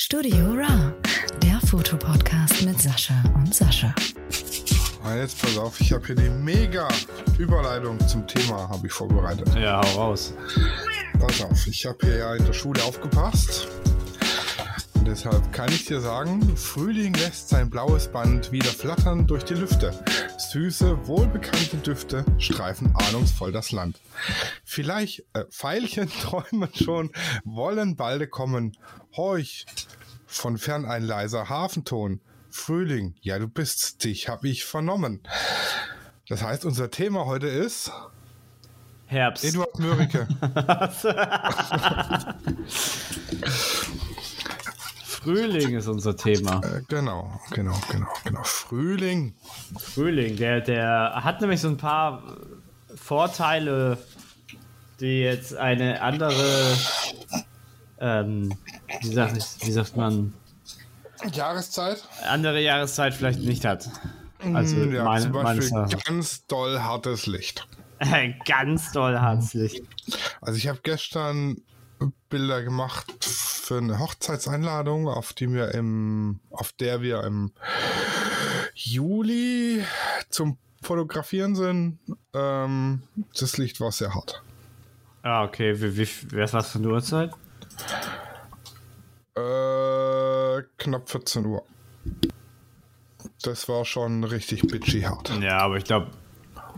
Studio Ra, der Fotopodcast mit Sascha und Sascha. Ah, jetzt pass auf, ich habe hier die mega Überleitung zum Thema habe ich vorbereitet. Ja, hau raus. Pass auf, ich habe hier ja in der Schule aufgepasst. Und deshalb kann ich dir sagen, Frühling lässt sein blaues Band wieder flattern durch die Lüfte. Süße, wohlbekannte Düfte streifen ahnungsvoll das Land. Vielleicht äh, Veilchen träumen schon, wollen balde kommen. Horch, von fern ein leiser Hafenton. Frühling, ja du bist, dich hab ich vernommen. Das heißt, unser Thema heute ist Herbst. Eduard Mörike. Frühling ist unser Thema. äh, genau, genau, genau, genau. Frühling. Frühling, der, der hat nämlich so ein paar Vorteile, die jetzt eine andere, ähm, wie, sag ich, wie sagt man, Jahreszeit? andere Jahreszeit vielleicht nicht hat. Also Mm, ja, meine, zum Beispiel ganz doll hartes Licht. Ganz doll herzlich. Also ich habe gestern Bilder gemacht für eine Hochzeitseinladung, auf die wir im, auf der wir im Juli zum Fotografieren sind. Ähm, das Licht war sehr hart. Ah, okay. Wie, wie, wer ist was für eine Uhrzeit? Äh, knapp 14 Uhr. Das war schon richtig bitchy hart. Ja, aber ich glaube,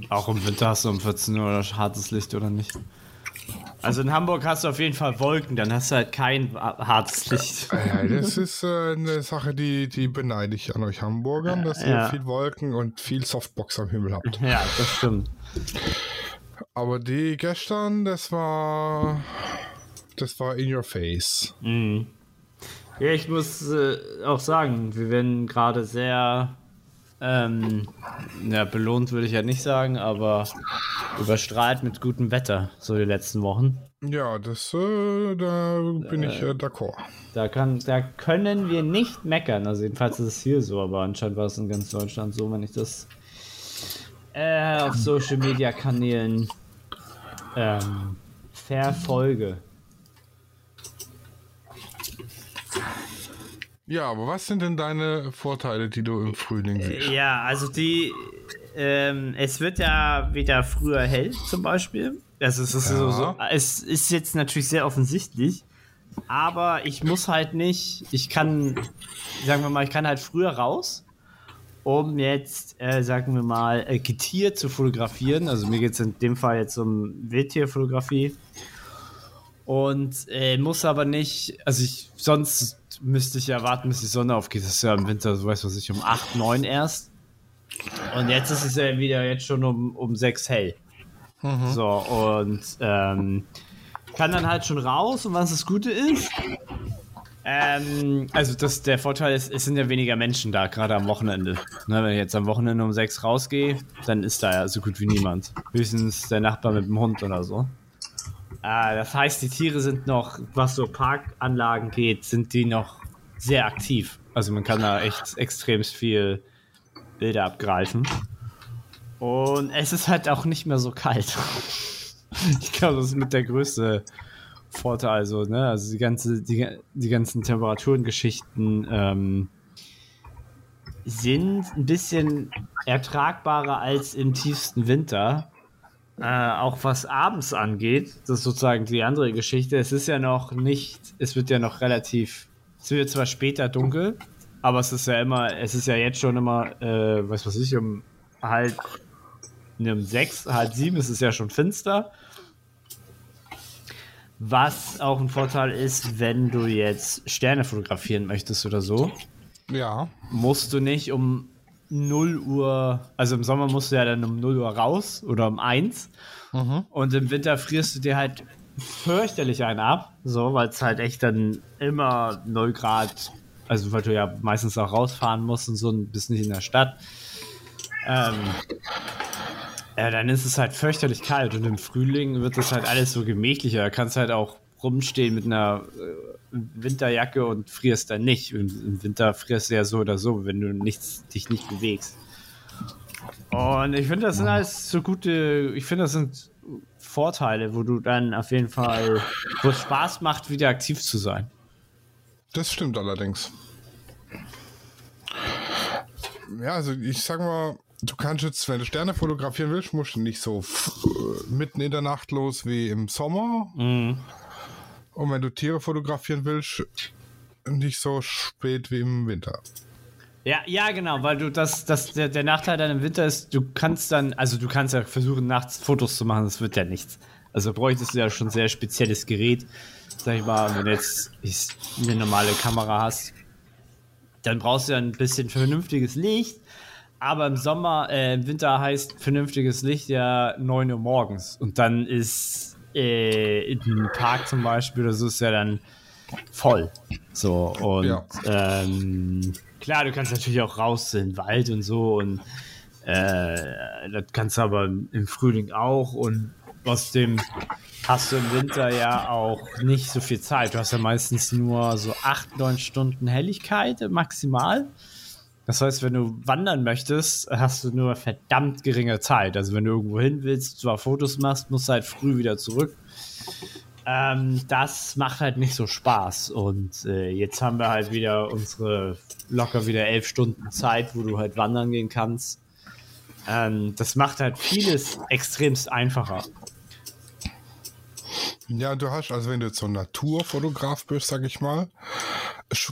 auch im Winter hast du um 14 Uhr hartes Licht, oder nicht? Also in Hamburg hast du auf jeden Fall Wolken, dann hast du halt kein hartes Licht. Ja, das ist äh, eine Sache, die, die beneide ich an euch Hamburgern, dass ihr Ja. viel Wolken und viel Softbox am Himmel habt. Ja, das stimmt. Aber die gestern, das war. Das war in your face. Ja, ich muss äh, auch sagen, wir werden gerade sehr ähm, ja, belohnt, würde ich ja nicht sagen, aber überstrahlt mit gutem Wetter, so die letzten Wochen. Ja, das, äh, da bin ich äh, d'accord. Da, kann, da können wir nicht meckern. Also jedenfalls ist es hier so, aber anscheinend war es in ganz Deutschland so, wenn ich das äh, auf Social Media Kanälen ähm, verfolge. Ja, aber was sind denn deine Vorteile, die du im Frühling siehst? Ja, also die, ähm, es wird ja wieder früher hell zum Beispiel. Also es ist, so, Ja. so, es ist jetzt natürlich sehr offensichtlich, aber ich muss halt nicht, ich kann, sagen wir mal, ich kann halt früher raus, um jetzt, äh, sagen wir mal, äh, Getier zu fotografieren. Also mir geht es in dem Fall jetzt um Wildtierfotografie. Und äh, muss aber nicht, also ich, sonst müsste ich ja warten, bis die Sonne aufgeht. Das ist ja im Winter, so weiß was ich, um 8, 9 erst. Und jetzt ist es ja wieder jetzt schon um, um 6 hell. So, und ähm, kann dann halt schon raus und was das Gute ist. Ähm, also das, der Vorteil ist, es sind ja weniger Menschen da, gerade am Wochenende. Ne, wenn ich jetzt am Wochenende um 6 rausgehe, dann ist da ja so gut wie niemand. Höchstens der Nachbar mit dem Hund oder so. Äh, das heißt, die Tiere sind noch, was so Parkanlagen geht, sind die noch sehr aktiv. Also man kann da echt extrem viel Bilder abgreifen. Und es ist halt auch nicht mehr so kalt. ich glaube, das ist mit der größte Vorteil. So, ne? Also die, ganze, die, die ganzen Temperaturengeschichten ähm, sind ein bisschen ertragbarer als im tiefsten Winter. Äh, auch was abends angeht, das ist sozusagen die andere Geschichte. Es ist ja noch nicht, es wird ja noch relativ, es wird zwar später dunkel, aber es ist ja immer, es ist ja jetzt schon immer, äh, was weiß ich, um halb, ne, um sechs, halb sieben ist es ja schon finster. Was auch ein Vorteil ist, wenn du jetzt Sterne fotografieren möchtest oder so, Ja, musst du nicht um 0 Uhr, also im Sommer musst du ja dann um 0 Uhr raus oder um 1 und im Winter frierst du dir halt fürchterlich einen ab, so, weil es halt echt dann immer 0 Grad, also weil du ja meistens auch rausfahren musst und so, und bist nicht in der Stadt. Ähm, ja, dann ist es halt fürchterlich kalt und im Frühling wird das halt alles so gemächlicher. Da kannst halt auch rumstehen mit einer äh, Winterjacke und frierst dann nicht. Im Winter frierst du ja so oder so, wenn du nichts, dich nicht bewegst. Und ich finde, das sind alles so gute, ich finde, das sind Vorteile, wo du dann auf jeden Fall, wo es Spaß macht, wieder aktiv zu sein. Das stimmt allerdings. Ja, also ich sag mal, du kannst jetzt, wenn du Sterne fotografieren willst, musst du nicht so mitten in der Nacht los wie im Sommer. Mhm. Und wenn du Tiere fotografieren willst, nicht so spät wie im Winter. Ja, ja, genau, weil du das, das der, der Nachteil dann im Winter ist, du kannst dann, also du kannst ja versuchen, nachts Fotos zu machen, das wird ja nichts. Also bräuchtest du ja schon sehr spezielles Gerät, sag ich mal, wenn du jetzt eine normale Kamera hast, dann brauchst du ja ein bisschen vernünftiges Licht. Aber im Sommer, äh, im Winter heißt vernünftiges Licht ja 9 Uhr morgens. Und dann ist äh, ein Park zum Beispiel oder so ist ja dann voll. So, und Ja. ähm, klar, du kannst natürlich auch raus in den Wald und so und äh, das kannst du aber im Frühling auch und trotzdem hast du im Winter ja auch nicht so viel Zeit. Du hast ja meistens nur so 8, 9 Stunden Helligkeit maximal. Das heißt, wenn du wandern möchtest, hast du nur verdammt geringe Zeit. Also wenn du irgendwo hin willst, zwar Fotos machst, musst du halt früh wieder zurück. Ähm, das macht halt nicht so Spaß. Und äh, jetzt haben wir halt wieder unsere locker wieder elf Stunden Zeit, wo du halt wandern gehen kannst. Ähm, das macht halt vieles extremst einfacher. Ja, du hast, also wenn du jetzt so ein Naturfotograf bist, sag ich mal,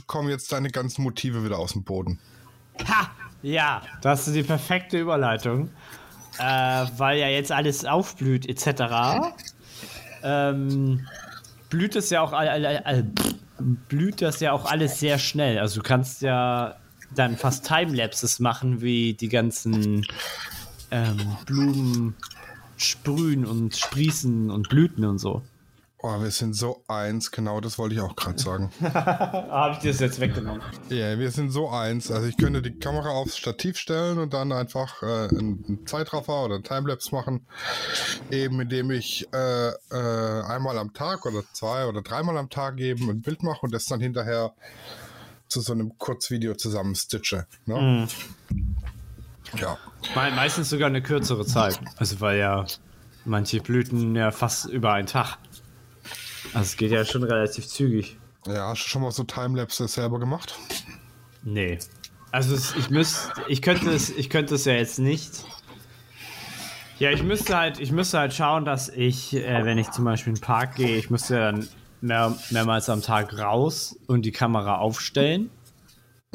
kommen jetzt deine ganzen Motive wieder aus dem Boden. Ha! Ja, das ist die perfekte Überleitung. Äh, weil ja jetzt alles aufblüht, etc. Ähm, blüht es ja auch all, all, all, blüht das ja auch alles sehr schnell. Also du kannst ja dann fast Timelapses machen, wie die ganzen ähm, Blumen sprühen und sprießen und blüten und so. Oh, wir sind so eins, genau das wollte ich auch gerade sagen. Habe ich dir das jetzt weggenommen? Ja, wir sind so eins. Also ich könnte die Kamera aufs Stativ stellen und dann einfach äh, einen Zeitraffer oder einen Timelapse machen. Eben indem ich äh, äh, einmal am Tag oder zwei oder dreimal am Tag eben ein Bild mache und das dann hinterher zu so einem Kurzvideo zusammenstitche. Ne? Ja. Me meistens sogar eine kürzere Zeit. Also weil ja manche Blüten ja fast über einen Tag. Also es geht ja schon relativ zügig. Ja, hast du schon mal so Timelapses selber gemacht? Nee. Also es, ich müsste, ich könnte es, ich könnte es ja jetzt nicht. Ja, ich müsste halt, ich müsste halt schauen, dass ich, äh, wenn ich zum Beispiel in den Park gehe, ich müsste dann mehr, mehrmals am Tag raus und die Kamera aufstellen.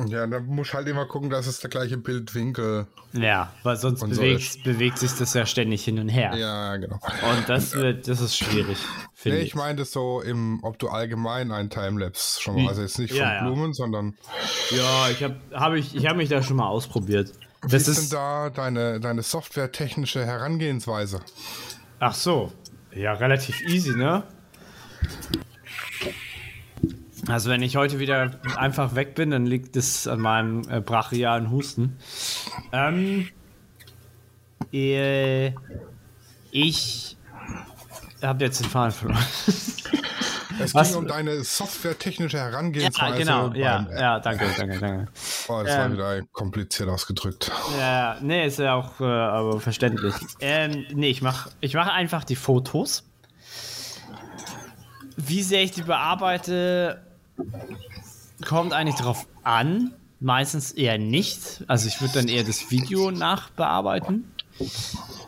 Ja, dann musst du halt immer gucken, dass es der gleiche Bildwinkel. Ja, weil sonst bewegt, bewegt sich das ja ständig hin und her. Ja, genau. Und das wird, das ist schwierig, Nee, ich. ich meinte so im, ob du allgemein einen Timelapse schon mal, also jetzt nicht von Ja, ja. Blumen, sondern Ja, ich habe hab ich, ich hab mich da schon mal ausprobiert. wie Das ist denn ist. da deine, deine softwaretechnische Herangehensweise? Ach so. Ja, relativ easy, ne? Also wenn ich heute wieder einfach weg bin, dann liegt es an meinem äh, brachialen Husten. Ähm, äh, ich habe jetzt den Faden verloren. Es Was? ging um deine softwaretechnische ja, Herangehensweise. genau. Ja, beim- ja, danke, danke, danke. Oh, das war ähm, wieder kompliziert ausgedrückt. Ja, nee, ist ja auch äh, aber verständlich. Ähm, nee, ich mache ich mach einfach die Fotos. Wie sehr ich die bearbeite, kommt eigentlich drauf an. Meistens eher nicht. Also ich würde dann eher das Video nachbearbeiten.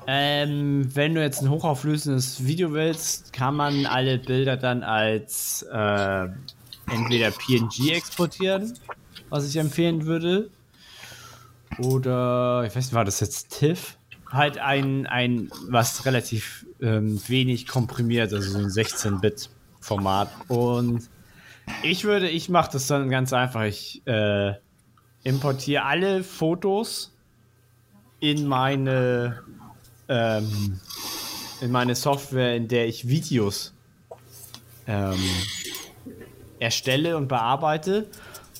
Ähm, wenn du jetzt ein hochauflösendes Video willst, kann man alle Bilder dann als äh, entweder PNG exportieren, was ich empfehlen würde, oder, ich weiß nicht, war das jetzt TIFF? Halt ein, ein was relativ ähm, wenig komprimiert, also so ein 16-Bit-Format. Und ich würde, ich mache das dann ganz einfach. Ich äh, importiere alle Fotos in meine ähm, in meine Software, in der ich Videos ähm, erstelle und bearbeite.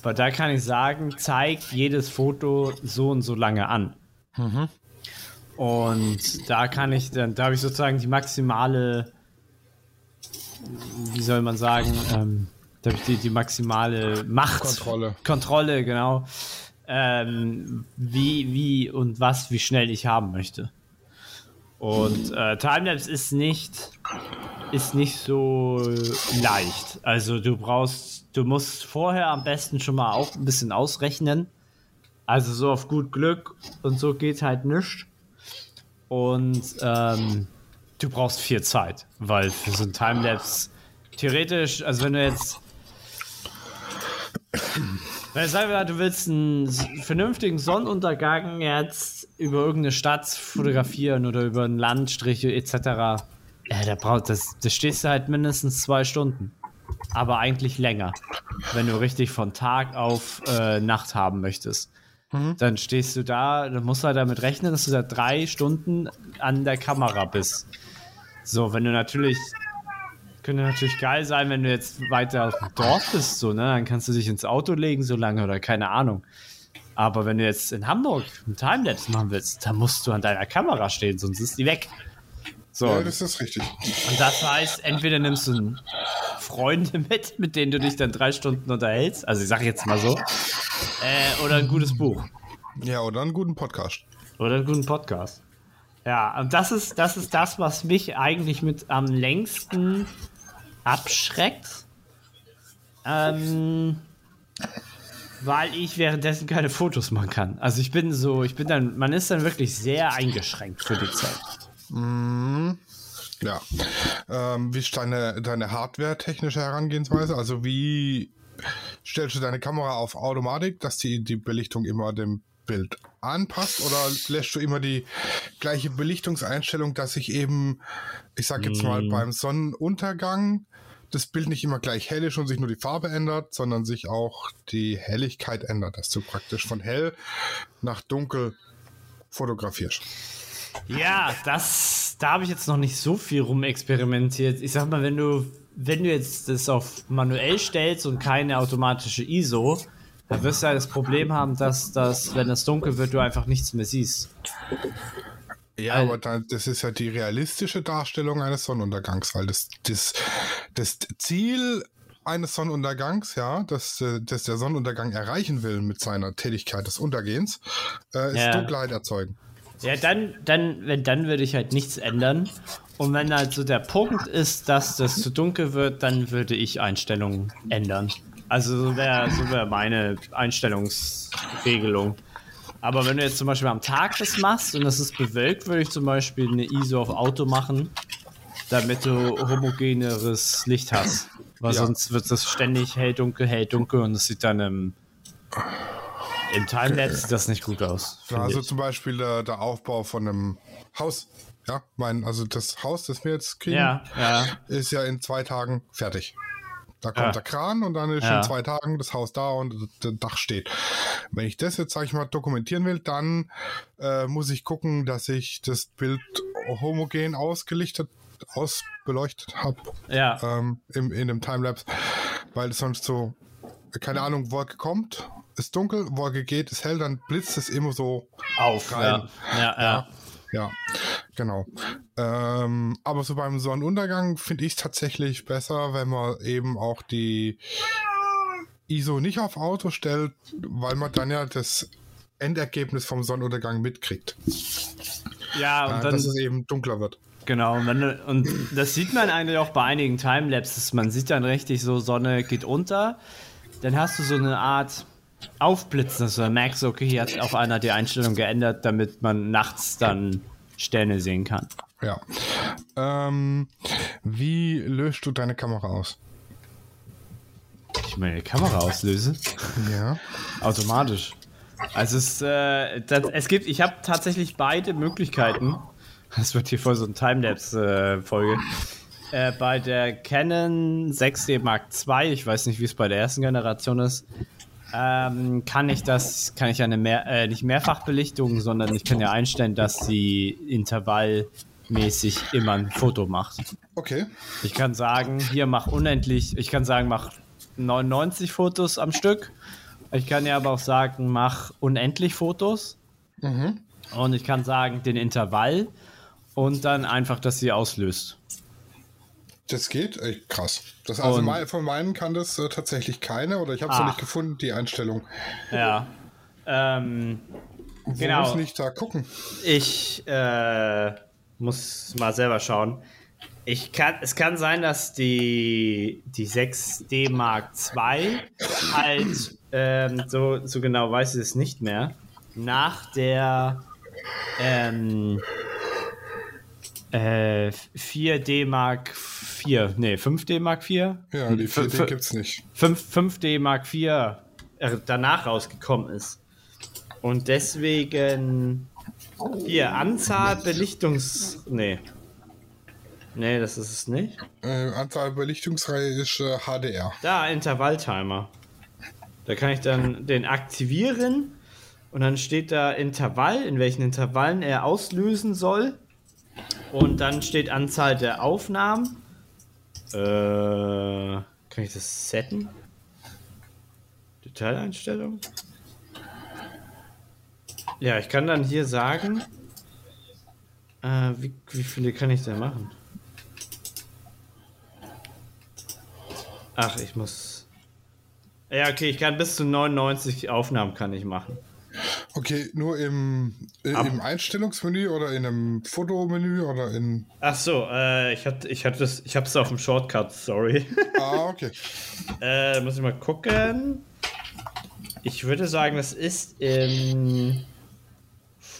Weil da kann ich sagen, zeigt jedes Foto so und so lange an. Und da kann ich dann, da habe ich sozusagen die maximale, wie soll man sagen, ähm, da habe ich die, die maximale Macht. Kontrolle. Kontrolle, genau. Ähm, wie, wie und was, wie schnell ich haben möchte. Und äh, Timelapse ist nicht, ist nicht so leicht. Also du brauchst, du musst vorher am besten schon mal auch ein bisschen ausrechnen. Also so auf gut Glück und so geht halt nichts. Und ähm, du brauchst viel Zeit, weil für so ein Timelapse theoretisch, also wenn du jetzt weil sagen wir, du willst einen vernünftigen Sonnenuntergang jetzt über irgendeine Stadt fotografieren oder über einen Landstrich etc. Ja, da braucht das, das stehst du halt mindestens zwei Stunden. Aber eigentlich länger. Wenn du richtig von Tag auf äh, Nacht haben möchtest. Mhm. Dann stehst du da, dann musst du halt damit rechnen, dass du da drei Stunden an der Kamera bist. So, wenn du natürlich könnte natürlich geil sein, wenn du jetzt weiter auf dem Dorf bist, so, ne? Dann kannst du dich ins Auto legen so lange oder keine Ahnung. Aber wenn du jetzt in Hamburg einen Timelapse machen willst, dann musst du an deiner Kamera stehen, sonst ist die weg. So. Ja, das ist richtig. Und das heißt, entweder nimmst du Freunde mit, mit denen du dich dann drei Stunden unterhältst, also ich sage jetzt mal so, äh, oder ein gutes Buch. Ja, oder einen guten Podcast. Oder einen guten Podcast. Ja, und das ist, das ist das, was mich eigentlich mit am längsten abschreckt. Ähm, weil ich währenddessen keine Fotos machen kann. Also ich bin so, ich bin dann, man ist dann wirklich sehr eingeschränkt für die Zeit. Mm, ja. Ähm, wie ist deine, deine Hardware-technische Herangehensweise? Also wie stellst du deine Kamera auf Automatik, dass die, die Belichtung immer dem Bild anpasst oder lässt du immer die gleiche Belichtungseinstellung, dass sich eben, ich sag jetzt mal, mm. beim Sonnenuntergang das Bild nicht immer gleich hell ist und sich nur die Farbe ändert, sondern sich auch die Helligkeit ändert, dass du praktisch von hell nach dunkel fotografierst. Ja, das, da habe ich jetzt noch nicht so viel rumexperimentiert. Ich sag mal, wenn du, wenn du jetzt das auf manuell stellst und keine automatische ISO, dann wirst du ja das Problem haben, dass, dass wenn es dunkel wird, du einfach nichts mehr siehst. Ja, Weil, aber dann, das ist ja die realistische Darstellung eines Sonnenuntergangs, weil das, das, das Ziel eines Sonnenuntergangs, ja, dass, dass der Sonnenuntergang erreichen will mit seiner Tätigkeit des Untergehens, äh, ist ja. Dunkelheit erzeugen. Ja, dann, dann, wenn dann würde ich halt nichts ändern. Und wenn also der Punkt ist, dass das zu dunkel wird, dann würde ich Einstellungen ändern. Also so wäre so wär meine Einstellungsregelung. Aber wenn du jetzt zum Beispiel am Tag das machst und es ist bewölkt, würde ich zum Beispiel eine ISO auf Auto machen, damit du homogeneres Licht hast. Weil ja. sonst wird das ständig hell, dunkel, hell, dunkel und es sieht dann im, im Timelapse sieht das nicht gut aus. Also ich. zum Beispiel der, der, Aufbau von einem Haus. Ja, mein, also das Haus, das wir jetzt kriegen, ja, ja. ist ja in zwei Tagen fertig. Da kommt ja. der Kran und dann ist ja. in zwei Tagen das Haus da und das Dach steht. Wenn ich das jetzt, sag ich mal, dokumentieren will, dann äh, muss ich gucken, dass ich das Bild homogen ausgelichtet, ausbeleuchtet habe. Ja. Ähm, im, in dem Timelapse, weil es sonst so, keine Ahnung, Wolke kommt, ist dunkel, Wolke geht, ist hell, dann blitzt es immer so auf. Rein. ja, ja. ja. Ja, genau. Ähm, aber so beim Sonnenuntergang finde ich es tatsächlich besser, wenn man eben auch die ISO nicht auf Auto stellt, weil man dann ja das Endergebnis vom Sonnenuntergang mitkriegt. Ja, und ja, dann, dass es eben dunkler wird. Genau, und, wenn, und das sieht man eigentlich auch bei einigen Timelapses. Man sieht dann richtig so, Sonne geht unter. Dann hast du so eine Art aufblitzen, dass du merkst, okay, hier hat auch einer die Einstellung geändert, damit man nachts dann Sterne sehen kann. Ja. Ähm, wie löst du deine Kamera aus? Ich meine Kamera auslöse? Ja. Automatisch. Also es, äh, das, es gibt, ich habe tatsächlich beide Möglichkeiten. Das wird hier voll so ein Timelapse-Folge. Äh, bei der Canon 6D Mark II, ich weiß nicht, wie es bei der ersten Generation ist, ähm, kann ich das, kann ich eine mehr, äh, nicht Mehrfachbelichtung, sondern ich kann ja einstellen, dass sie intervallmäßig immer ein Foto macht. Okay. Ich kann sagen, hier mach unendlich, ich kann sagen, mach 99 Fotos am Stück. Ich kann ja aber auch sagen, mach unendlich Fotos. Mhm. Und ich kann sagen, den Intervall und dann einfach, dass sie auslöst. Das geht? Ey, krass. Das, also mein, von meinen kann das äh, tatsächlich keine oder ich habe es noch ah. nicht gefunden, die Einstellung. Ja. Ähm, Wo genau. muss ich da gucken? Ich, äh, muss mal selber schauen. Ich kann, es kann sein, dass die, die 6D Mark II halt, ähm, so, so genau weiß ich es nicht mehr, nach der ähm, äh, 4D Mark 4, nee, 5D Mark 4? Ja, die 4D gibt's nicht. 5, 5D Mark 4 äh, danach rausgekommen ist. Und deswegen hier, Anzahl Belichtungs... Nee. Nee, das ist es nicht. Äh, Anzahl Belichtungsreihe ist äh, HDR. Da, Intervalltimer. Da kann ich dann den aktivieren und dann steht da Intervall, in welchen Intervallen er auslösen soll. Und dann steht Anzahl der Aufnahmen. Äh, kann ich das setten? Detaileinstellung? Ja, ich kann dann hier sagen, äh, wie, wie viele kann ich denn machen? Ach, ich muss. Ja, okay, ich kann bis zu 99 Aufnahmen kann ich machen. Okay, nur im, äh, im Einstellungsmenü oder in einem Fotomenü oder in. Ach so, äh, ich hatte, ich hatte das, ich habe es auf dem Shortcut, sorry. Ah, okay. äh, muss ich mal gucken. Ich würde sagen, das ist im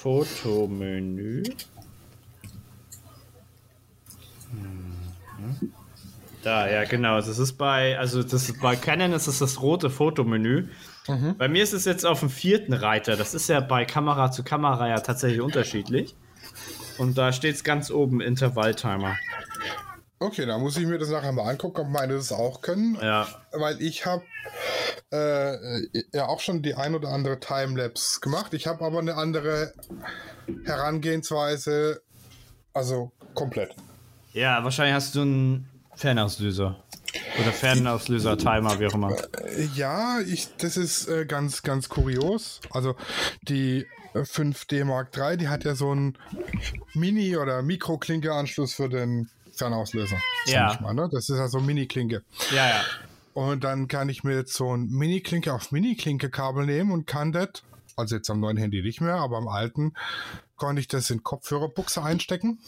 Fotomenü. Mhm. Da, ja, genau. Das ist bei, also das ist bei Canon ist es das rote Fotomenü. Mhm. Bei mir ist es jetzt auf dem vierten Reiter. Das ist ja bei Kamera zu Kamera ja tatsächlich unterschiedlich. Und da steht es ganz oben Intervalltimer. Okay, da muss ich mir das nachher mal angucken, ob meine das auch können. Ja. Weil ich habe äh, ja auch schon die ein oder andere Timelapse gemacht. Ich habe aber eine andere Herangehensweise. Also komplett. Ja, wahrscheinlich hast du einen Fernauslöser. Oder Fernauslöser, Timer, wie auch immer. Ja, ich, das ist äh, ganz, ganz kurios. Also die 5D Mark III, die hat ja so einen Mini- oder Mikroklinke-Anschluss für den Fernauslöser. Ja. Mal, ne? Das ist ja so Mini-Klinke. Ja, ja. Und dann kann ich mir jetzt so ein Mini-Klinke auf Mini-Klinke-Kabel nehmen und kann das, also jetzt am neuen Handy nicht mehr, aber am alten, konnte ich das in Kopfhörerbuchse einstecken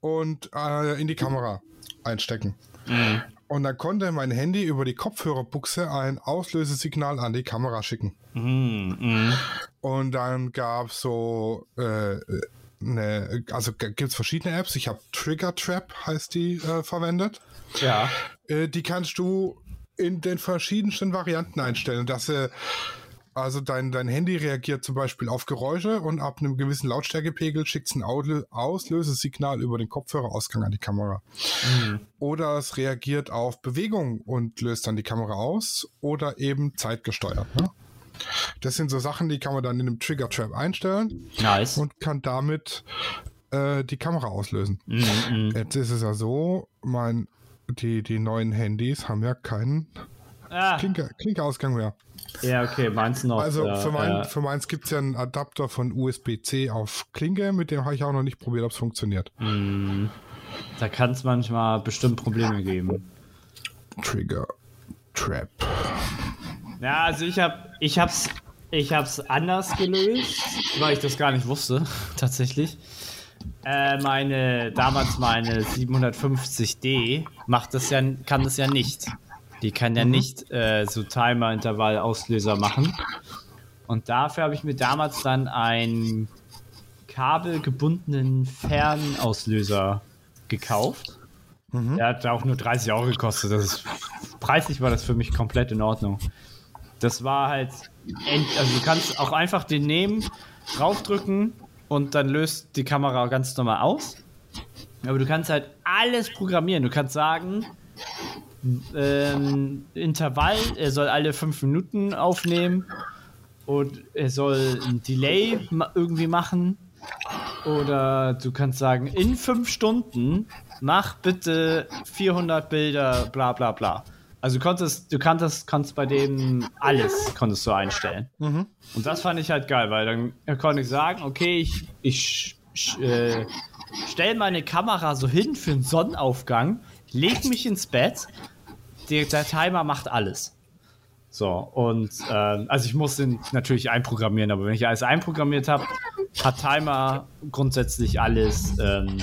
und äh, in die Kamera einstecken. Mhm. Und dann konnte mein Handy über die Kopfhörerbuchse ein Auslösesignal an die Kamera schicken. Mhm. Mhm. Und dann gab es so äh, eine, also gibt es verschiedene Apps. Ich habe Trigger Trap, heißt die, äh, verwendet. Ja. Äh, die kannst du in den verschiedensten Varianten einstellen, dass sie also dein, dein Handy reagiert zum Beispiel auf Geräusche und ab einem gewissen Lautstärkepegel schickt es ein Auslösesignal über den Kopfhörerausgang an die Kamera. Mhm. Oder es reagiert auf Bewegung und löst dann die Kamera aus oder eben zeitgesteuert. Ne? Das sind so Sachen, die kann man dann in einem Trigger Trap einstellen Nice. und kann damit äh, die Kamera auslösen. Mhm. Jetzt ist es ja so, mein, die, die neuen Handys haben ja keinen Ah. Klinke, Klinkeausgang mehr. Ja, okay, meins noch. Also für, mein, äh, für meins gibt es ja einen Adapter von USB-C auf Klinke, mit dem habe ich auch noch nicht probiert, ob es funktioniert. mh, da kann es manchmal bestimmt Probleme geben. Trigger Trap. Ja, also ich habe ich hab's ich hab's anders gelöst, weil ich das gar nicht wusste, tatsächlich. Äh, meine damals meine 750D macht das ja kann das ja nicht. Die kann ja nicht äh, so Timer Intervall Auslöser machen. Und dafür habe ich mir damals dann einen kabelgebundenen Fernauslöser gekauft. Der hat auch nur 30 Euro gekostet. Das ist, preislich war das für mich komplett in Ordnung. Das war halt, also du kannst auch einfach den nehmen, draufdrücken und dann löst die Kamera ganz normal aus. Aber du kannst halt alles programmieren. Du kannst sagen, ähm, Intervall, er soll alle fünf Minuten aufnehmen und er soll ein Delay irgendwie machen. Oder du kannst sagen, in fünf Stunden mach bitte 400 Bilder, bla bla bla. Also du konntest, du kanntest, konntest bei dem alles konntest du einstellen. Und das fand ich halt geil, weil dann konnte ich sagen, okay, ich, ich äh, stelle meine Kamera so hin für einen Sonnenaufgang, leg mich ins Bett, der, der Timer macht alles. So, und ähm, also ich muss den natürlich einprogrammieren, aber wenn ich alles einprogrammiert habe, hat Timer grundsätzlich alles ähm,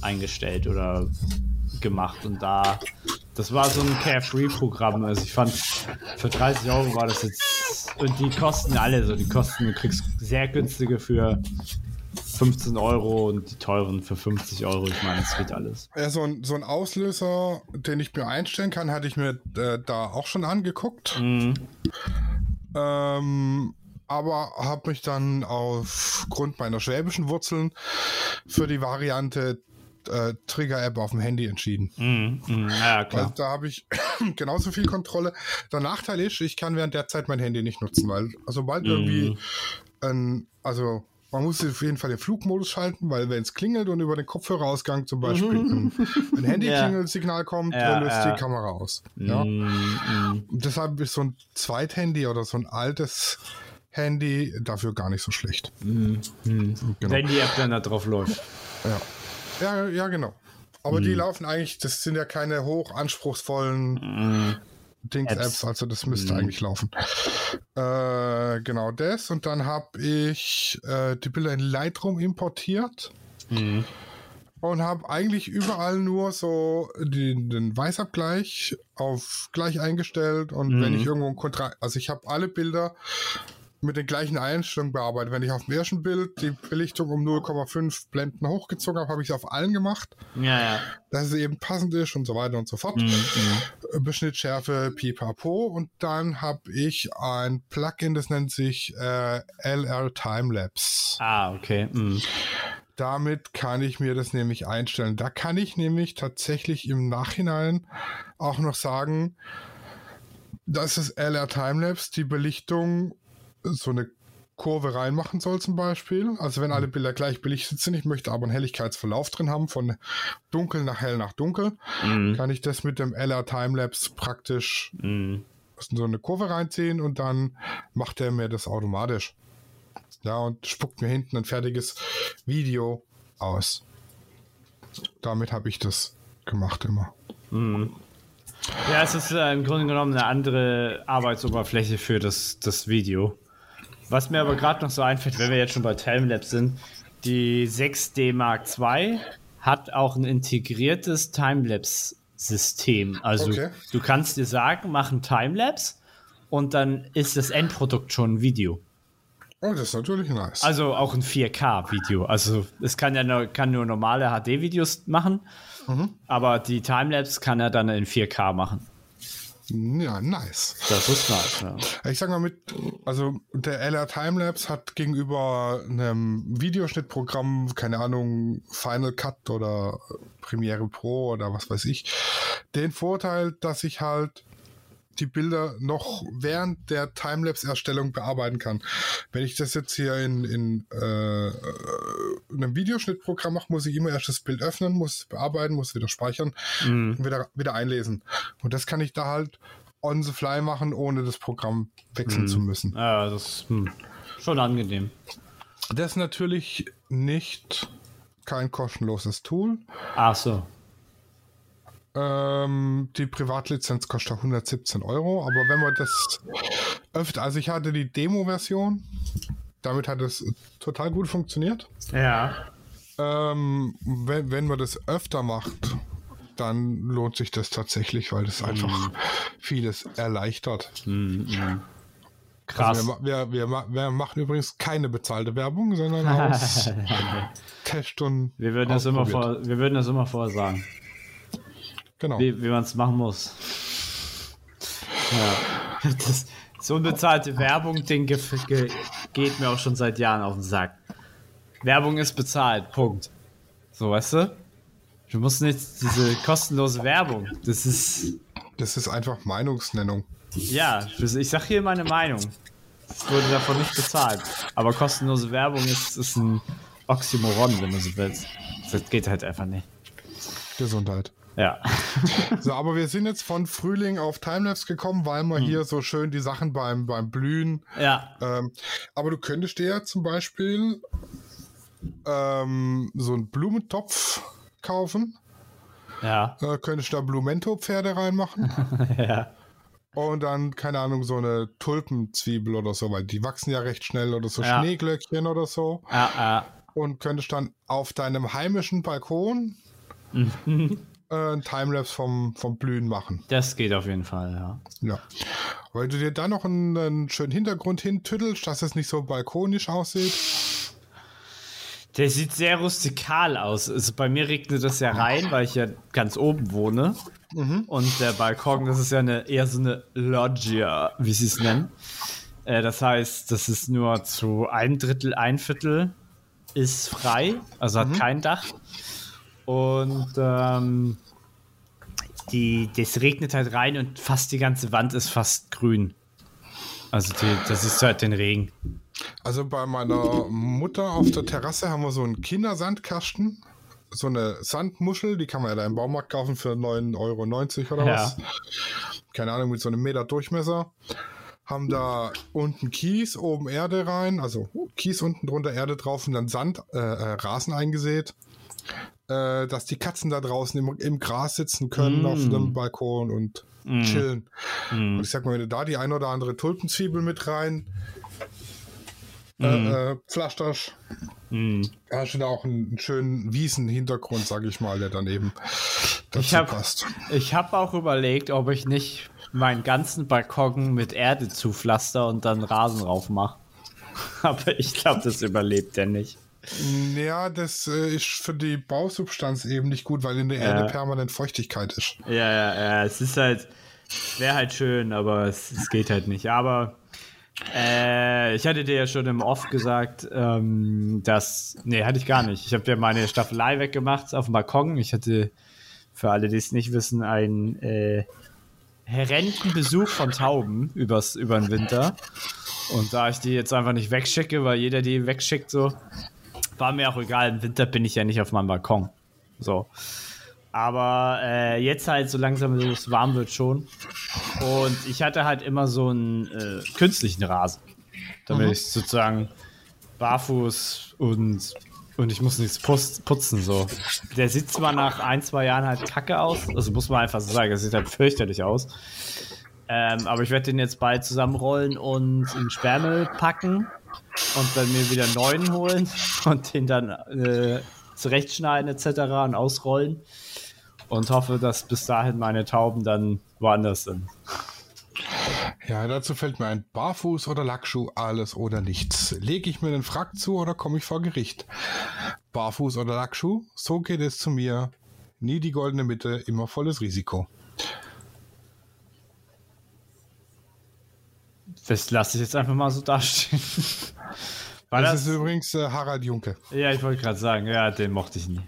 eingestellt oder gemacht. Und da, das war so ein Carefree-Programm. Also ich fand, für 30 Euro war das jetzt. Und die kosten alle so. Die kosten, du kriegst sehr günstige für 15 Euro und die teuren für 50 Euro. Ich meine, es geht alles. Ja, so ein, so ein Auslöser, den ich mir einstellen kann, hatte ich mir äh, da auch schon angeguckt. Mhm. Ähm, aber habe mich dann aufgrund meiner schwäbischen Wurzeln für die Variante äh, Trigger-App auf dem Handy entschieden. Mhm. Mhm. Ja, klar. da habe ich genauso viel Kontrolle. Der Nachteil ist, ich kann während der Zeit mein Handy nicht nutzen, weil sobald Mhm. irgendwie ein, also man muss auf jeden Fall den Flugmodus schalten, weil wenn es klingelt und über den Kopfhörerausgang zum Beispiel ein, ein Handy-Klingelsignal kommt, Ja, dann löst ja. die Kamera aus. Ja? Mhm. Mhm. Und deshalb ist so ein Zweithandy oder so ein altes Handy dafür gar nicht so schlecht. Mhm. Mhm. Genau. Wenn die App dann da drauf läuft. Ja, ja, ja genau. Aber Mhm. die laufen eigentlich, das sind ja keine hoch anspruchsvollen Mhm. Dings-Apps, Apps. also das müsste Mhm. eigentlich laufen. Äh, genau das. Und dann habe ich äh, die Bilder in Lightroom importiert Mhm. und habe eigentlich überall nur so den, den Weißabgleich auf gleich eingestellt. Und Mhm. wenn ich irgendwo ein Kontra also ich habe alle Bilder mit den gleichen Einstellungen bearbeitet. Wenn ich auf dem ersten Bild die Belichtung um 0,5 Blenden hochgezogen habe, habe ich es auf allen gemacht, Ja, ja. dass es eben passend ist und so weiter und so fort. Mhm. Mhm. Beschnittschärfe, pipapo. Und dann habe ich ein Plugin, das nennt sich äh, LR Timelapse. Ah, okay. Mhm. Damit kann ich mir das nämlich einstellen. Da kann ich nämlich tatsächlich im Nachhinein auch noch sagen, dass das LR Timelapse die Belichtung so eine Kurve reinmachen soll zum Beispiel. Also wenn alle Bilder gleich belichtet sind, ich möchte aber einen Helligkeitsverlauf drin haben, von dunkel nach hell nach dunkel, Mhm. kann ich das mit dem LR Timelapse praktisch Mhm. so eine Kurve reinziehen und dann macht er mir das automatisch. Ja, und spuckt mir hinten ein fertiges Video aus. Damit habe ich das gemacht immer. Mhm. Ja, es ist äh, im Grunde genommen eine andere Arbeitsoberfläche für das, das Video. Was mir aber gerade noch so einfällt, wenn wir jetzt schon bei Timelapse sind, die 6D Mark II hat auch ein integriertes Timelapse-System. Also Okay. du kannst dir sagen, mach ein Timelapse und dann ist das Endprodukt schon ein Video. Oh, das ist natürlich nice. Also auch ein 4K-Video. Also es kann ja nur, kann nur normale HD-Videos machen, aber die Timelapse kann er dann in 4K machen. Ja, nice. Das ist nice. Ja. Ich sag mal mit, also der LR Timelapse hat gegenüber einem Videoschnittprogramm, keine Ahnung, Final Cut oder Premiere Pro oder was weiß ich, den Vorteil, dass ich halt die Bilder noch während der Timelapse-Erstellung bearbeiten kann. Wenn ich das jetzt hier in, in äh, äh, einem Videoschnittprogramm mache, muss ich immer erst das Bild öffnen, muss bearbeiten, muss wieder speichern Mhm. und wieder, wieder einlesen. Und das kann ich da halt on the fly machen, ohne das Programm wechseln zu müssen. Ja, das ist hm, schon angenehm. Das ist natürlich nicht kein kostenloses Tool. Ach so. Ähm, die Privatlizenz kostet 117 Euro, aber wenn man das öfter, also ich hatte die Demo-Version, damit hat es total gut funktioniert. Ja. Ähm, wenn, wenn man das öfter macht, dann lohnt sich das tatsächlich, weil das einfach vieles erleichtert. Krass. Also wir, wir, wir, wir machen übrigens keine bezahlte Werbung, sondern aus Test und wir, würden das immer vor, wir würden das immer vorher sagen, Genau. wie, wie man es machen muss. Ja. Das, so unbezahlte Werbung, den ge ge geht mir auch schon seit Jahren auf den Sack. Werbung ist bezahlt, Punkt. So, weißt du? Du musst nicht diese kostenlose Werbung. Das ist, Das ist einfach Meinungsnennung. ja, ich sag hier meine Meinung. Es wurde davon nicht bezahlt. Aber kostenlose Werbung ist, ist ein Oxymoron, wenn du so willst. Das geht halt einfach nicht. Gesundheit. Ja. So, aber wir sind jetzt von Frühling auf Timelapse gekommen, weil Hm. wir hier so schön die Sachen beim, beim Blühen. Ja. Ähm, aber du könntest dir ja zum Beispiel ähm, so einen Blumentopf kaufen. Ja. Äh, könntest da Blumento-Pferde reinmachen. Ja. Und dann, keine Ahnung, so eine Tulpenzwiebel oder so, weil die wachsen ja recht schnell oder so Ja. Schneeglöckchen oder so. Ja, ja. Und könntest dann auf deinem heimischen Balkon Mhm. Äh, ein Timelapse vom, vom Blühen machen. Das geht auf jeden Fall, ja. Ja. Weil du dir da noch einen, einen schönen Hintergrund hintüttelst, dass es nicht so balkonisch aussieht. Der sieht sehr rustikal aus. Also bei mir regnet das ja rein, weil ich ja ganz oben wohne. Und der Balkon, das ist ja eine, eher so eine Loggia, wie sie es nennen. Äh, das heißt, das ist nur zu ein Drittel, ein Viertel ist frei, also hat kein Dach. Und ähm, die, das regnet halt rein und fast die ganze Wand ist fast grün. Also die, das ist halt den Regen. Also bei meiner Mutter auf der Terrasse haben wir so einen Kindersandkasten. So eine Sandmuschel, die kann man ja da im Baumarkt kaufen für 9,90 Euro oder Ja. was. Keine Ahnung, mit so einem Meter Durchmesser. Haben da unten Kies, oben Erde rein, also Kies unten drunter, Erde drauf und dann Sand, äh, äh, Rasen eingesät. Äh, dass die Katzen da draußen im, im Gras sitzen können Mm. auf dem Balkon und chillen. Mm. Und ich sag mal, wenn du da die ein oder andere Tulpenzwiebel mit rein Mm. äh, äh, pflasterst, Mm. hast du da auch einen, einen schönen Wiesenhintergrund, sag ich mal, der dann eben dazu Ich hab- passt. Ich habe auch überlegt, ob ich nicht meinen ganzen Balkon mit Erde zupflaster und dann Rasen drauf mache. Aber ich glaube, das überlebt er nicht. Ja, das äh, ist für die Bausubstanz eben nicht gut, weil in der Ja. Erde permanent Feuchtigkeit ist. Ja, ja, ja, es ist halt, wäre halt schön, aber es, es geht halt nicht. Aber äh, ich hatte dir ja schon im Off gesagt, ähm, dass, nee, hatte ich gar nicht. Ich habe ja meine Staffelei weggemacht auf dem Balkon. Ich hatte, für alle, die es nicht wissen, einen äh, horrenden Besuch von Tauben übers, über den Winter. Und da ich die jetzt einfach nicht wegschicke, weil jeder die wegschickt, so, war mir auch egal. Im Winter bin ich ja nicht auf meinem Balkon. So. Aber äh, jetzt halt so langsam, so es warm wird schon. Und ich hatte halt immer so einen äh, künstlichen Rasen. Damit ich sozusagen barfuß und, und ich muss nichts putz, putzen. So. Der sieht zwar nach ein, zwei Jahren halt kacke aus. Also muss man einfach so sagen, das sieht halt fürchterlich aus. Ähm, aber ich werde den jetzt bald zusammenrollen und in Sperrmüll packen und dann mir wieder einen neuen holen und den dann äh, zurechtschneiden etc. und ausrollen und hoffe, dass bis dahin meine Tauben dann woanders sind. Ja, dazu fällt mir ein Barfuß oder Lackschuh, alles oder nichts. Lege ich mir den Frack zu oder komme ich vor Gericht? Barfuß oder Lackschuh, so geht es zu mir. Nie die goldene Mitte, immer volles Risiko. Das lasse ich jetzt einfach mal so dastehen. War Das, das, ist übrigens äh, Harald Junke. ja, ich wollte gerade sagen, ja, den mochte ich nie.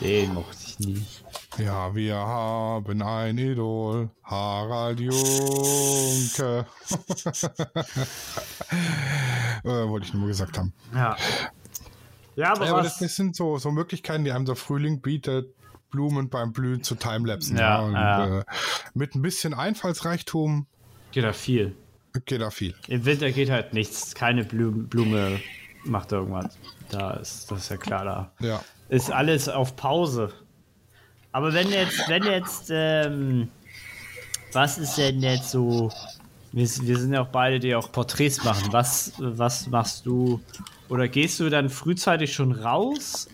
Den mochte ich nie. Ja, wir haben ein Idol, Harald Junke. äh, wollte ich nur gesagt haben. Ja. Ja, aber, Ja, aber was, das, das sind so, so Möglichkeiten, die einem der Frühling bietet, Blumen beim Blühen zu timelapsen. Ja, und, ja. Äh, mit ein bisschen Einfallsreichtum geht da viel. geht da viel. Im Winter geht halt nichts. Keine Blume, Blume macht irgendwas. Da ist, das ist ja klar da. Ja. Ist alles auf Pause. Aber wenn jetzt, wenn jetzt, ähm, was ist denn jetzt so? Wir, wir sind ja auch beide, die auch Porträts machen. Was, was machst du? Oder gehst du dann frühzeitig schon raus?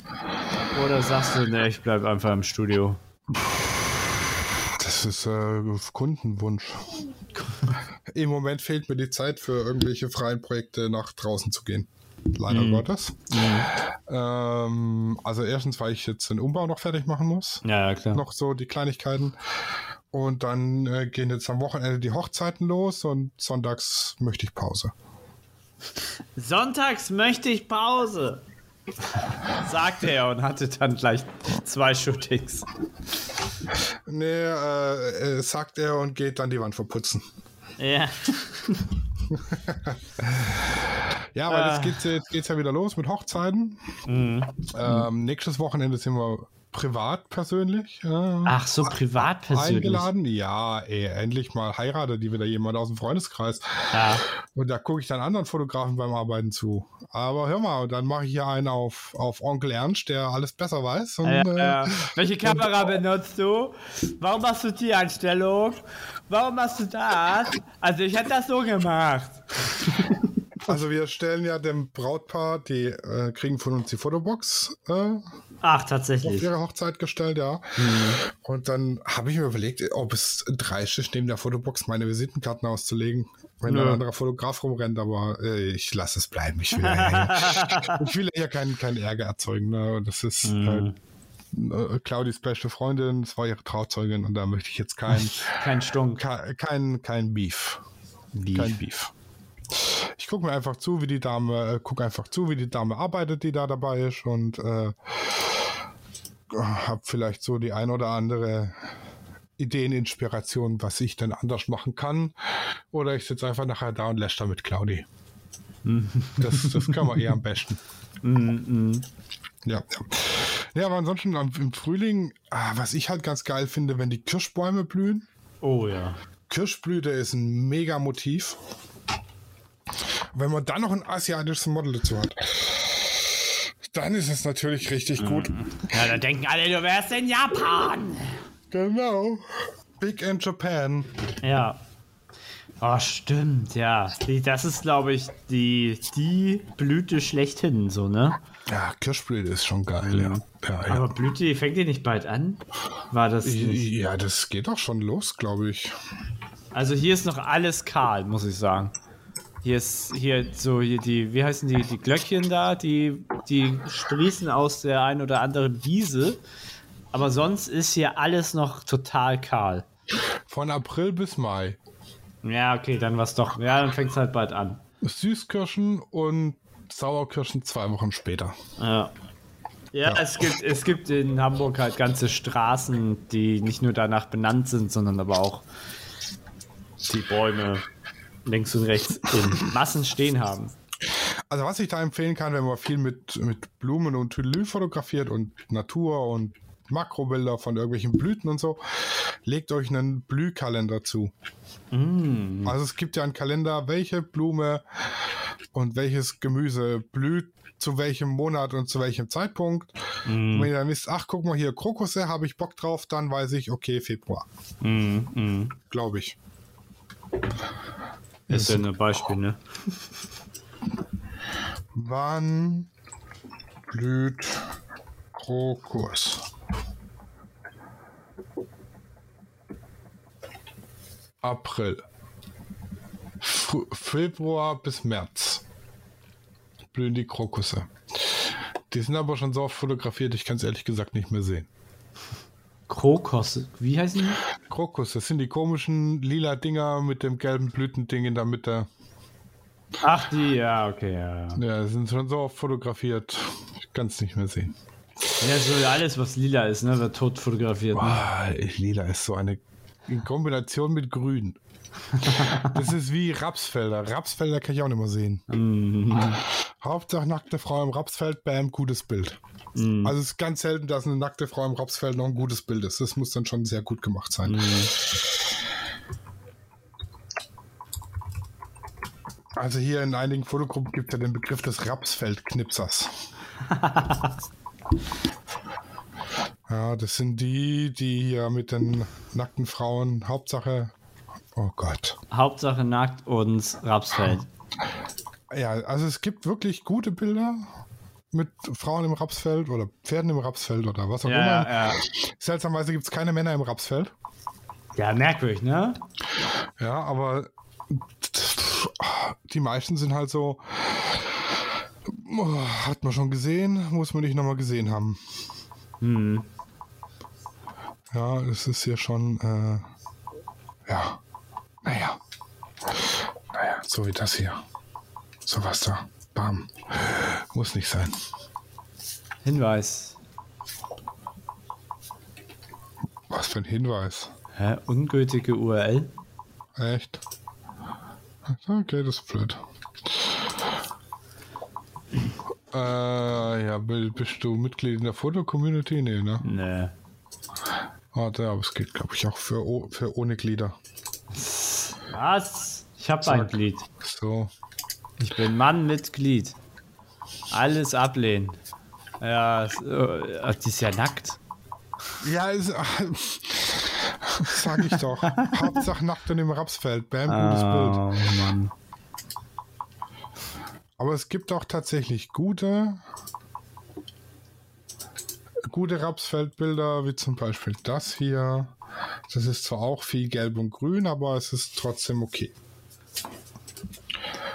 Oder sagst du, ne, ich bleib einfach im Studio? Das ist äh, Kundenwunsch. Im Moment fehlt mir die Zeit für irgendwelche freien Projekte nach draußen zu gehen. Leider Mhm. Gottes. Ähm, also erstens, weil ich jetzt den Umbau noch fertig machen muss. Ja, ja, klar. Noch so die Kleinigkeiten. Und dann äh, gehen jetzt am Wochenende die Hochzeiten los und sonntags möchte ich Pause. Sonntags möchte ich Pause. Sagte er und hatte dann gleich zwei Shootings. Nee, äh, äh, sagt er und geht dann die Wand verputzen. Ja. Ja, weil Ah. jetzt geht's, jetzt geht's ja wieder los mit Hochzeiten. Mhm. Ähm, nächstes Wochenende sind wir privat persönlich. Äh, Ach so, privat persönlich. Eingeladen? Ja, ey, endlich mal heiratet die wieder jemand aus dem Freundeskreis. Ja. Und da gucke ich dann anderen Fotografen beim Arbeiten zu. Aber hör mal, dann mache ich hier einen auf, auf Onkel Ernst, der alles besser weiß. Und, Ja, äh, ja. Welche Kamera benutzt du? Warum machst du die Einstellung? Warum machst du das? Also ich hätte das so gemacht. Also wir stellen ja dem Brautpaar, die äh, kriegen von uns die Fotobox äh, Ach, auf tatsächlich. ihre Hochzeit gestellt, ja. Und dann habe ich mir überlegt, ob es dreist ist, neben der Fotobox meine Visitenkarten auszulegen, wenn Nö. ein anderer Fotograf rumrennt, aber äh, ich lasse es bleiben. Ich will ja, ich will ja keinen keinen Ärger erzeugen. Ne? Das ist Mhm. äh, Claudis beste Freundin, das war ihre Trauzeugin und da möchte ich jetzt kein, Kein Stunk. kein, kein, kein Beef. Kein Beef. Ich gucke mir einfach zu, wie die Dame, äh, guck einfach zu, wie die Dame arbeitet, die da dabei ist und äh, habe vielleicht so die ein oder andere Ideeninspiration, was ich denn anders machen kann. Oder ich sitze einfach nachher da und lässt da mit Claudi. Das, das kann man eher am besten. Ja, ja. Ja, aber ansonsten im Frühling, ah, was ich halt ganz geil finde, wenn die Kirschbäume blühen. Oh ja. Kirschblüte ist ein mega Motiv. Wenn man dann noch ein asiatisches Model dazu hat, dann ist es natürlich richtig gut. Ja, da denken alle, du wärst in Japan. Genau. Big in Japan. Ja. Oh, stimmt, ja. Die, das ist, glaube ich, die, die Blüte schlechthin, so, ne? Ja, Kirschblüte ist schon geil, ja. Ja, ja. Aber Blüte, die fängt die nicht bald an? War das nicht? ja, das geht auch schon los, glaube ich. Also hier ist noch alles kahl, muss ich sagen. Hier ist hier so hier die, wie heißen die, die Glöckchen da, die, die sprießen aus der ein oder anderen Wiese. Aber sonst ist hier alles noch total kahl. Von April bis Mai. Ja, okay, dann was doch. Ja, dann fängt es halt bald an. Süßkirschen und Sauerkirschen zwei Wochen später. Ja. Ja, Es, gibt, es gibt in Hamburg halt ganze Straßen, die nicht nur danach benannt sind, sondern aber auch die Bäume links und rechts in Massen stehen haben. Also was ich da empfehlen kann, wenn man viel mit, mit Blumen und Tüdelü fotografiert und Natur und Makrobilder von irgendwelchen Blüten und so, legt euch einen Blühkalender zu. Also es gibt ja einen Kalender, welche Blume und welches Gemüse blüht zu welchem Monat und zu welchem Zeitpunkt. Und wenn ihr dann wisst, ach guck mal hier, Krokusse, habe ich Bock drauf, dann weiß ich, okay, Februar. Glaube ich. Das ist ja ein Beispiel, ne? Wann blüht Krokus? April. F Februar bis März blühen die Krokusse. Die sind aber schon so oft fotografiert, ich kann es ehrlich gesagt nicht mehr sehen. Krokos, wie heißen die? Krokus, das sind die komischen lila Dinger mit dem gelben Blütending in der Mitte. Ach, die, ja, okay, ja. Ja, Ja, sind schon so oft fotografiert, ich kann es nicht mehr sehen. ja so alles, was lila ist, ne, wird tot fotografiert. Ne? Ah, lila ist so eine in Kombination mit Grün. Das ist wie Rapsfelder. Rapsfelder kann ich auch nicht mehr sehen. Hauptsache nackte Frau im Rapsfeld, bam, gutes Bild. Also es ist ganz selten, dass eine nackte Frau im Rapsfeld noch ein gutes Bild ist. Das muss dann schon sehr gut gemacht sein. Also hier in einigen Fotogruppen gibt es ja den Begriff des Rapsfeldknipsers. ja, das sind die, die hier mit den nackten Frauen, Hauptsache, oh Gott. Hauptsache nackt und Rapsfeld. Ja, also es gibt wirklich gute Bilder mit Frauen im Rapsfeld oder Pferden im Rapsfeld oder was auch Ja, immer. ja. Seltsamerweise gibt es keine Männer im Rapsfeld. Ja, merkwürdig, ne? Ja, aber die meisten sind halt so, hat man schon gesehen, muss man nicht nochmal gesehen haben. Hm. Ja, es ist hier schon, äh, ja, naja, naja, so wie das hier. So was da. Bam. Muss nicht sein. Hinweis. Was für ein Hinweis. Hä? Ungültige URL? Echt? Okay, das ist blöd. Äh, ja, bi- bist du Mitglied in der Foto-Community? Nee, ne? Nee. Warte, aber es geht, glaube ich, auch für, für ohne Glieder. Was? Ich habe ein. Glied. So. Ich bin Mann mit Glied. Alles ablehnen. Ja, es- äh, die ist ja nackt. Ja, ist, sag ich doch. Hauptsache nackt in dem Rapsfeld. Bam, gutes Bild. Oh Mann. Aber es gibt auch tatsächlich gute, gute Rapsfeldbilder, wie zum Beispiel das hier. Das ist zwar auch viel gelb und grün, aber es ist trotzdem okay.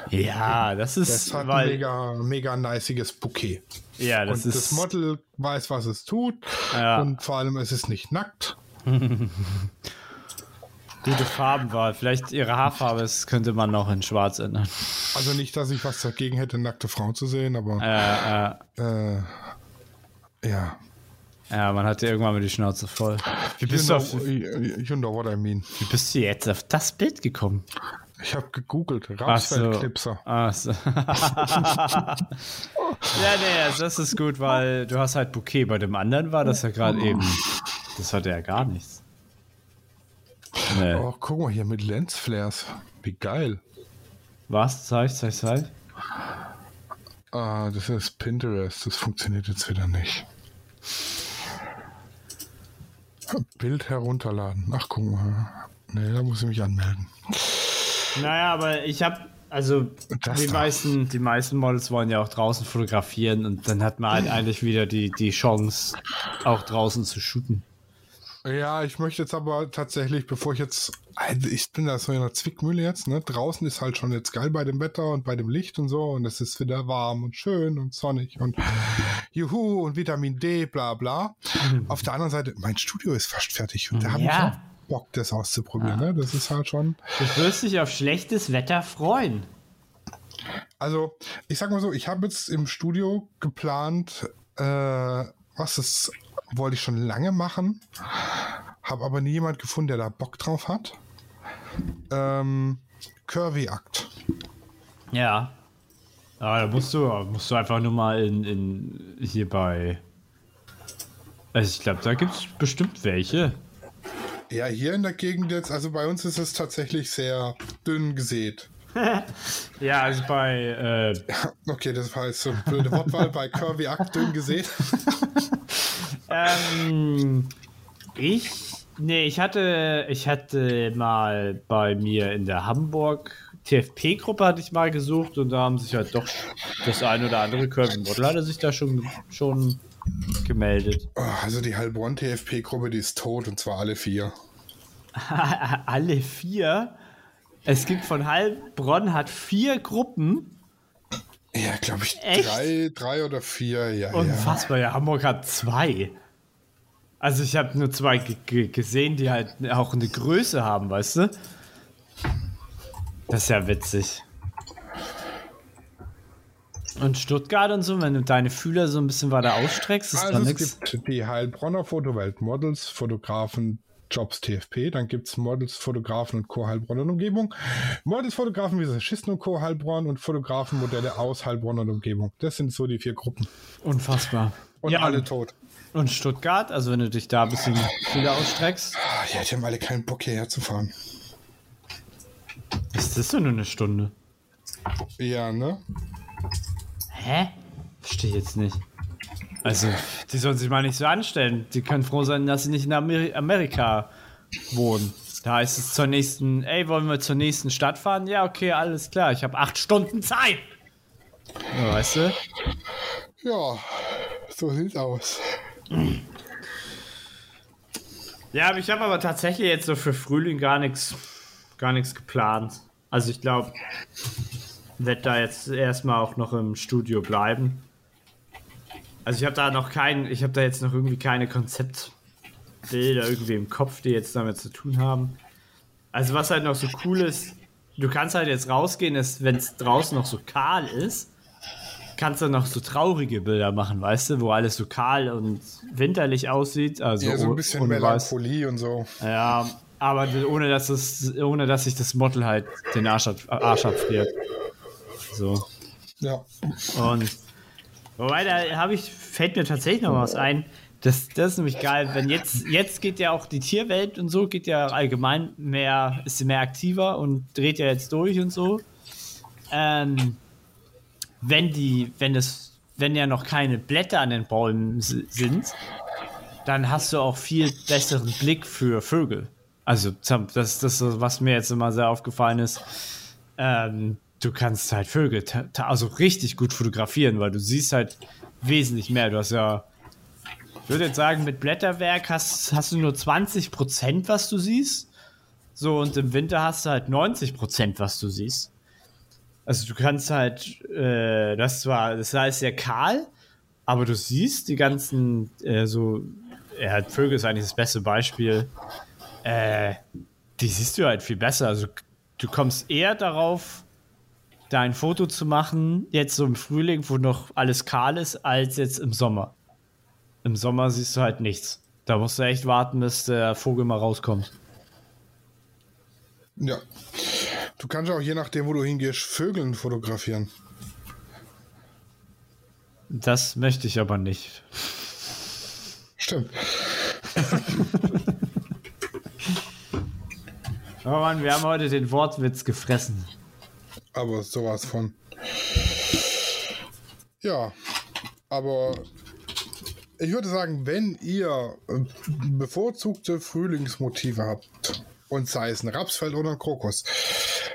Ja, das ist, Das hat ein mega, mega niceiges Bouquet. ja, das und ist, das Model weiß, was es tut. Ja. Und vor allem, es ist nicht nackt. gute Farbenwahl. Vielleicht ihre Haarfarbe, das könnte man noch in schwarz ändern. Also nicht, dass ich was dagegen hätte, nackte Frauen zu sehen, aber Äh, äh, äh, ja. ja, man hat ja irgendwann mal die Schnauze voll. Wie bist, you, auf, know, you know what I mean. wie bist du jetzt auf das Bild gekommen? Ich habe gegoogelt. Ach so. Rapsfeldknipser. Ach so. ja, nee, also das ist gut, weil du hast halt Bouquet. Bei dem anderen war das ja gerade eben. Das hatte ja gar nichts. Nee. Oh, guck mal hier mit Lensflares. Wie geil. Was? Zeig, zeig, zeig. Ah, das ist Pinterest. Das funktioniert jetzt wieder nicht. Bild herunterladen. Ach, guck mal. Nee, da muss ich mich anmelden. Naja, aber ich habe, also die meisten, die meisten Models wollen ja auch draußen fotografieren und dann hat man halt eigentlich wieder die, die Chance, auch draußen zu shooten. Ja, ich möchte jetzt aber tatsächlich, bevor ich jetzt, also ich bin da so in einer Zwickmühle jetzt, ne? Draußen ist halt schon jetzt geil bei dem Wetter und bei dem Licht und so und es ist wieder warm und schön und sonnig und juhu und Vitamin D, bla bla. Auf der anderen Seite, mein Studio ist fast fertig und da habe ich Ja. auch Bock, das auszuprobieren, ne? Das ist halt schon. Du wirst dich auf schlechtes Wetter freuen. Also, ich sag mal so, ich habe jetzt im Studio geplant, äh, was das wollte ich schon lange machen, habe aber nie jemand gefunden, der da Bock drauf hat. Ähm, Curvy Akt. Ja. Aber da musst du, musst du einfach nur mal in, in hier bei. Also ich glaube, da gibt es bestimmt welche. Ja, hier in der Gegend jetzt, also bei uns ist es tatsächlich sehr dünn gesät. Ja, also bei äh, Okay, das war jetzt so eine blöde Wortwahl, bei Curvy Akt dünn gesät. Ähm, ich, nee, ich hatte, ich hatte mal bei mir in der Hamburg TFP-Gruppe hatte ich mal gesucht und da haben sich halt doch das ein oder andere Curvy Model hatte sich da schon, schon gemeldet. Oh, also die Heilbronn TFP-Gruppe, die ist tot und zwar alle vier. Alle vier. Es gibt von Heilbronn hat vier Gruppen. Ja, glaube ich, Echt? drei, drei oder vier, ja, ja. Unfassbar, ja, Hamburg hat zwei. Also ich habe nur zwei ge- ge- gesehen, die halt auch eine Größe haben, weißt du? Das ist ja witzig. Und Stuttgart und so, wenn du deine Fühler so ein bisschen weiter ausstreckst, ist da Also es nichts. gibt die Heilbronner Fotowelt Models, Fotografen, Jobs TFP, dann gibt es Models, Fotografen und Co. Heilbronn und Umgebung. Models, Fotografen wie Schisten und Co. Heilbronn und Fotografen, Modelle aus Heilbronn und Umgebung. Das sind so die vier Gruppen. Unfassbar. Und ja, alle und, tot. und Stuttgart, also wenn du dich da ein bisschen Fühler ausstreckst, Ah, ja, die haben alle keinen Bock hierher zu fahren. ist das so nur eine Stunde. Ja, ne? Hä? Verstehe ich jetzt nicht. Also, die sollen sich mal nicht so anstellen. Die können froh sein, dass sie nicht in Ameri Amerika wohnen. Da heißt es zur nächsten, ey, wollen wir zur nächsten Stadt fahren? Ja, okay, alles klar. Ich habe acht Stunden Zeit. Ja, weißt du? Ja, so sieht's aus. Ja, aber ich habe aber tatsächlich jetzt so für Frühling gar nichts gar nichts geplant. Also ich glaube, werde da jetzt erstmal auch noch im Studio bleiben. Also ich habe da noch kein, ich habe da jetzt noch irgendwie keine Konzeptbilder irgendwie im Kopf, die jetzt damit zu tun haben. Also was halt noch so cool ist, du kannst halt jetzt rausgehen, wenn es draußen noch so kahl ist, kannst du noch so traurige Bilder machen, weißt du, wo alles so kahl und winterlich aussieht. Also Ja, so ein bisschen. Melancholie und so. Ja, aber ohne dass es, ohne dass sich das Model halt den Arsch abfriert. So. Ja. Und Wobei, da habe ich, fällt mir tatsächlich noch was ein. Das, das ist nämlich geil, wenn jetzt, jetzt geht ja auch die Tierwelt und so, geht ja allgemein mehr, ist sie mehr aktiver und dreht ja jetzt durch und so. Ähm, wenn die, wenn es, wenn ja noch keine Blätter an den Bäumen sind, dann hast du auch viel besseren Blick für Vögel. Also, das, das was mir jetzt immer sehr aufgefallen ist. Ähm, du kannst halt Vögel also richtig gut fotografieren, weil du siehst halt wesentlich mehr. Du hast ja, ich würde jetzt sagen, mit Blätterwerk hast, hast du nur 20 Prozent, was du siehst. So, und im Winter hast du halt 90 Prozent, was du siehst. Also du kannst halt, äh, das zwar, das heißt sehr kahl, aber du siehst die ganzen, äh, so, ja, Vögel ist eigentlich das beste Beispiel. Äh, die siehst du halt viel besser. Also du kommst eher darauf, da ein Foto zu machen, jetzt so im Frühling, wo noch alles kahl ist, als jetzt im Sommer. Im Sommer siehst du halt nichts. Da musst du echt warten, bis der Vogel mal rauskommt. Ja. Du kannst auch je nachdem, wo du hingehst, Vögeln fotografieren. Das möchte ich aber nicht. Stimmt. oh Mann, wir haben heute den Wortwitz gefressen aber sowas von. Ja, aber ich würde sagen, wenn ihr bevorzugte Frühlingsmotive habt, und sei es ein Rapsfeld oder ein Krokus,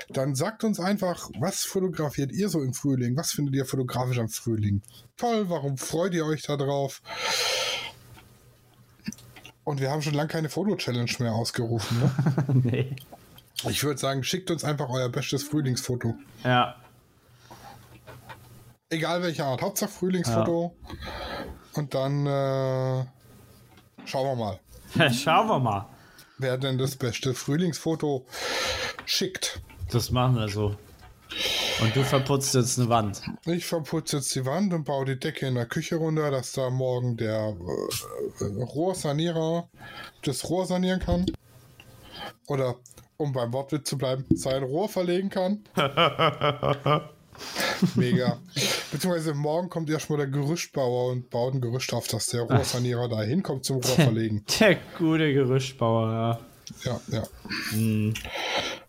dann sagt uns einfach, was fotografiert ihr so im Frühling? Was findet ihr fotografisch am Frühling? Toll, warum freut ihr euch darauf? Und wir haben schon lange keine Foto-Challenge mehr ausgerufen, ne? nee. Ich würde sagen, schickt uns einfach euer bestes Frühlingsfoto. Ja. Egal welche Art, Hauptsache Frühlingsfoto. Ja. Und dann äh, schauen wir mal. schauen wir mal. Wer denn das beste Frühlingsfoto schickt. Das machen wir so. Und du verputzt jetzt eine Wand. Ich verputze jetzt die Wand und baue die Decke in der Küche runter, dass da morgen der äh, äh Rohrsanierer das Rohr sanieren kann. Oder um beim Wortwitz zu bleiben, sein Rohr verlegen kann. Mega. Beziehungsweise morgen kommt erstmal der Gerüstbauer und baut ein Gerüst auf, dass der Rohrsanierer da hinkommt zum Rohr verlegen. Der gute Gerüstbauer, ja. Ja, ja. Mm.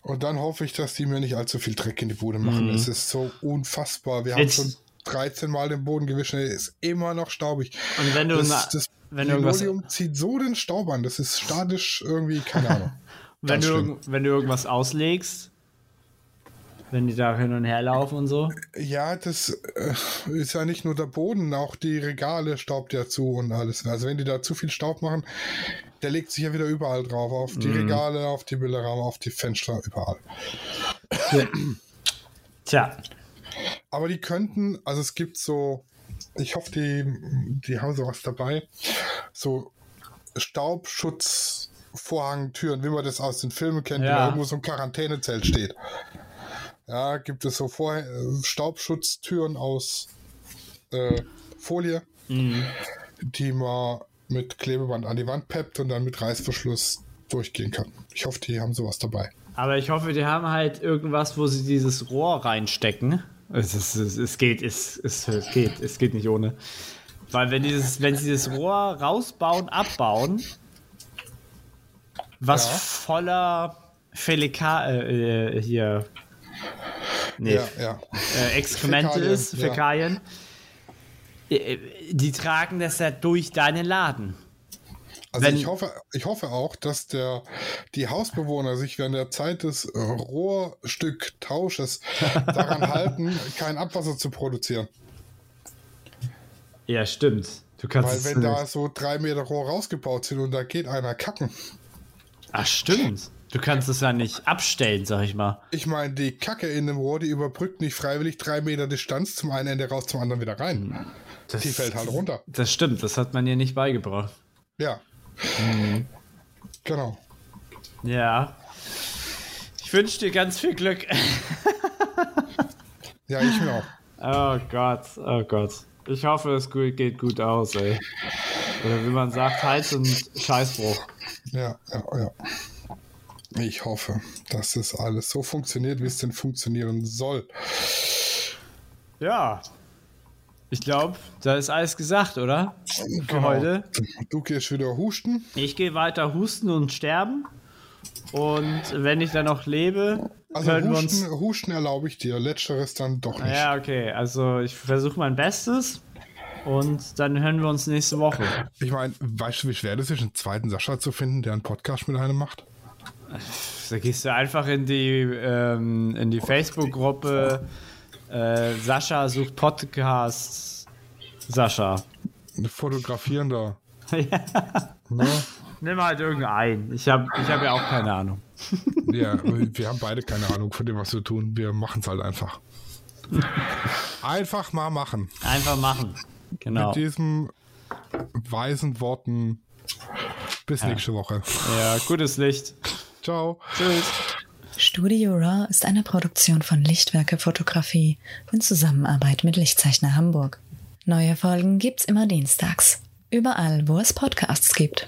Und dann hoffe ich, dass die mir nicht allzu viel Dreck in die Bude machen. Mm. Es ist so unfassbar. Wir Jetzt. haben schon 13 Mal den Boden gewischt, er ist immer noch staubig. Und wenn du das, das wenn Linoleum zieht so den Staub an, das ist statisch irgendwie, keine Ahnung. Wenn du, wenn du irgendwas auslegst, wenn die da hin und her laufen und so. Ja, das äh, ist ja nicht nur der Boden, auch die Regale staubt ja zu und alles. Also wenn die da zu viel Staub machen, der legt sich ja wieder überall drauf. Auf die mm. Regale, auf die Bilderrahmen, auf die Fenster, überall. Tja. Aber die könnten, also es gibt so, ich hoffe, die, die haben sowas dabei, so Staubschutz Vorhangtüren, wie man das aus den Filmen kennt, ja. wenn irgendwo so ein Quarantänezelt steht. Ja, gibt es so Vor Staubschutztüren aus äh, Folie, mhm. die man mit Klebeband an die Wand peppt und dann mit Reißverschluss durchgehen kann. Ich hoffe, die haben sowas dabei. Aber ich hoffe, die haben halt irgendwas, wo sie dieses Rohr reinstecken. Es, ist, es, es geht, es, es geht, es geht nicht ohne. Weil wenn, dieses, wenn sie das Rohr rausbauen, abbauen, was ja. voller Felika äh, hier nee, ja, ja. Äh, Exkremente Fäkalien, ist, Fäkalien. Äh, die tragen das ja durch deinen Laden. Also Wenn, ich hoffe, ich hoffe auch, dass der, die Hausbewohner sich während der Zeit des Rohrstücktausches daran halten, kein Abwasser zu produzieren. Ja, stimmt. Du kannst Weil wenn da so drei Meter Rohr rausgebaut sind und da geht einer kacken, Ach, stimmt. Du kannst es ja nicht abstellen, sag ich mal. Ich meine, die Kacke in dem Rohr, die überbrückt nicht freiwillig drei Meter Distanz zum einen Ende raus, zum anderen wieder rein. Das, die fällt halt runter. Das stimmt, das hat man ihr nicht beigebracht. Ja. Mhm. Genau. Ja. Ich wünsche dir ganz viel Glück. ja, ich mir auch. Oh Gott, oh Gott. Ich hoffe, es geht gut aus, ey. Oder wie man sagt, Hals- und Scheißbruch. Ja, ja, ja. Ich hoffe, dass es alles so funktioniert, wie es denn funktionieren soll. Ja. ich glaube, da ist alles gesagt, oder? Für Genau. heute. Du gehst wieder husten. Ich gehe weiter husten und sterben. Und wenn ich dann noch lebe, Also hören wir uns. husten, husten erlaube ich dir. Letzteres dann doch nicht. Ja, okay. Also ich versuche mein Bestes. Und dann hören wir uns nächste Woche. Ich meine, weißt du, wie schwer das ist, einen zweiten Sascha zu finden, der einen Podcast mit einem macht? Da gehst du einfach in die, ähm, in die Facebook-Gruppe äh, Sascha sucht Podcasts. Sascha. Ein Fotografierender. ja. Ne? Nimm halt irgendeinen. Ich habe ich hab ja auch keine Ahnung. Ja, wir haben beide keine Ahnung von dem, was wir tun. Wir machen es halt einfach. Einfach mal machen. Einfach machen. Genau. Mit diesen weisen Worten. Bis nächste Woche. Ja, gutes Licht. Ciao. Tschüss. Studio Raw ist eine Produktion von Lichtwerke Fotografie in Zusammenarbeit mit Lichtzeichner Hamburg. Neue Folgen gibt's immer dienstags. Überall, wo es Podcasts gibt.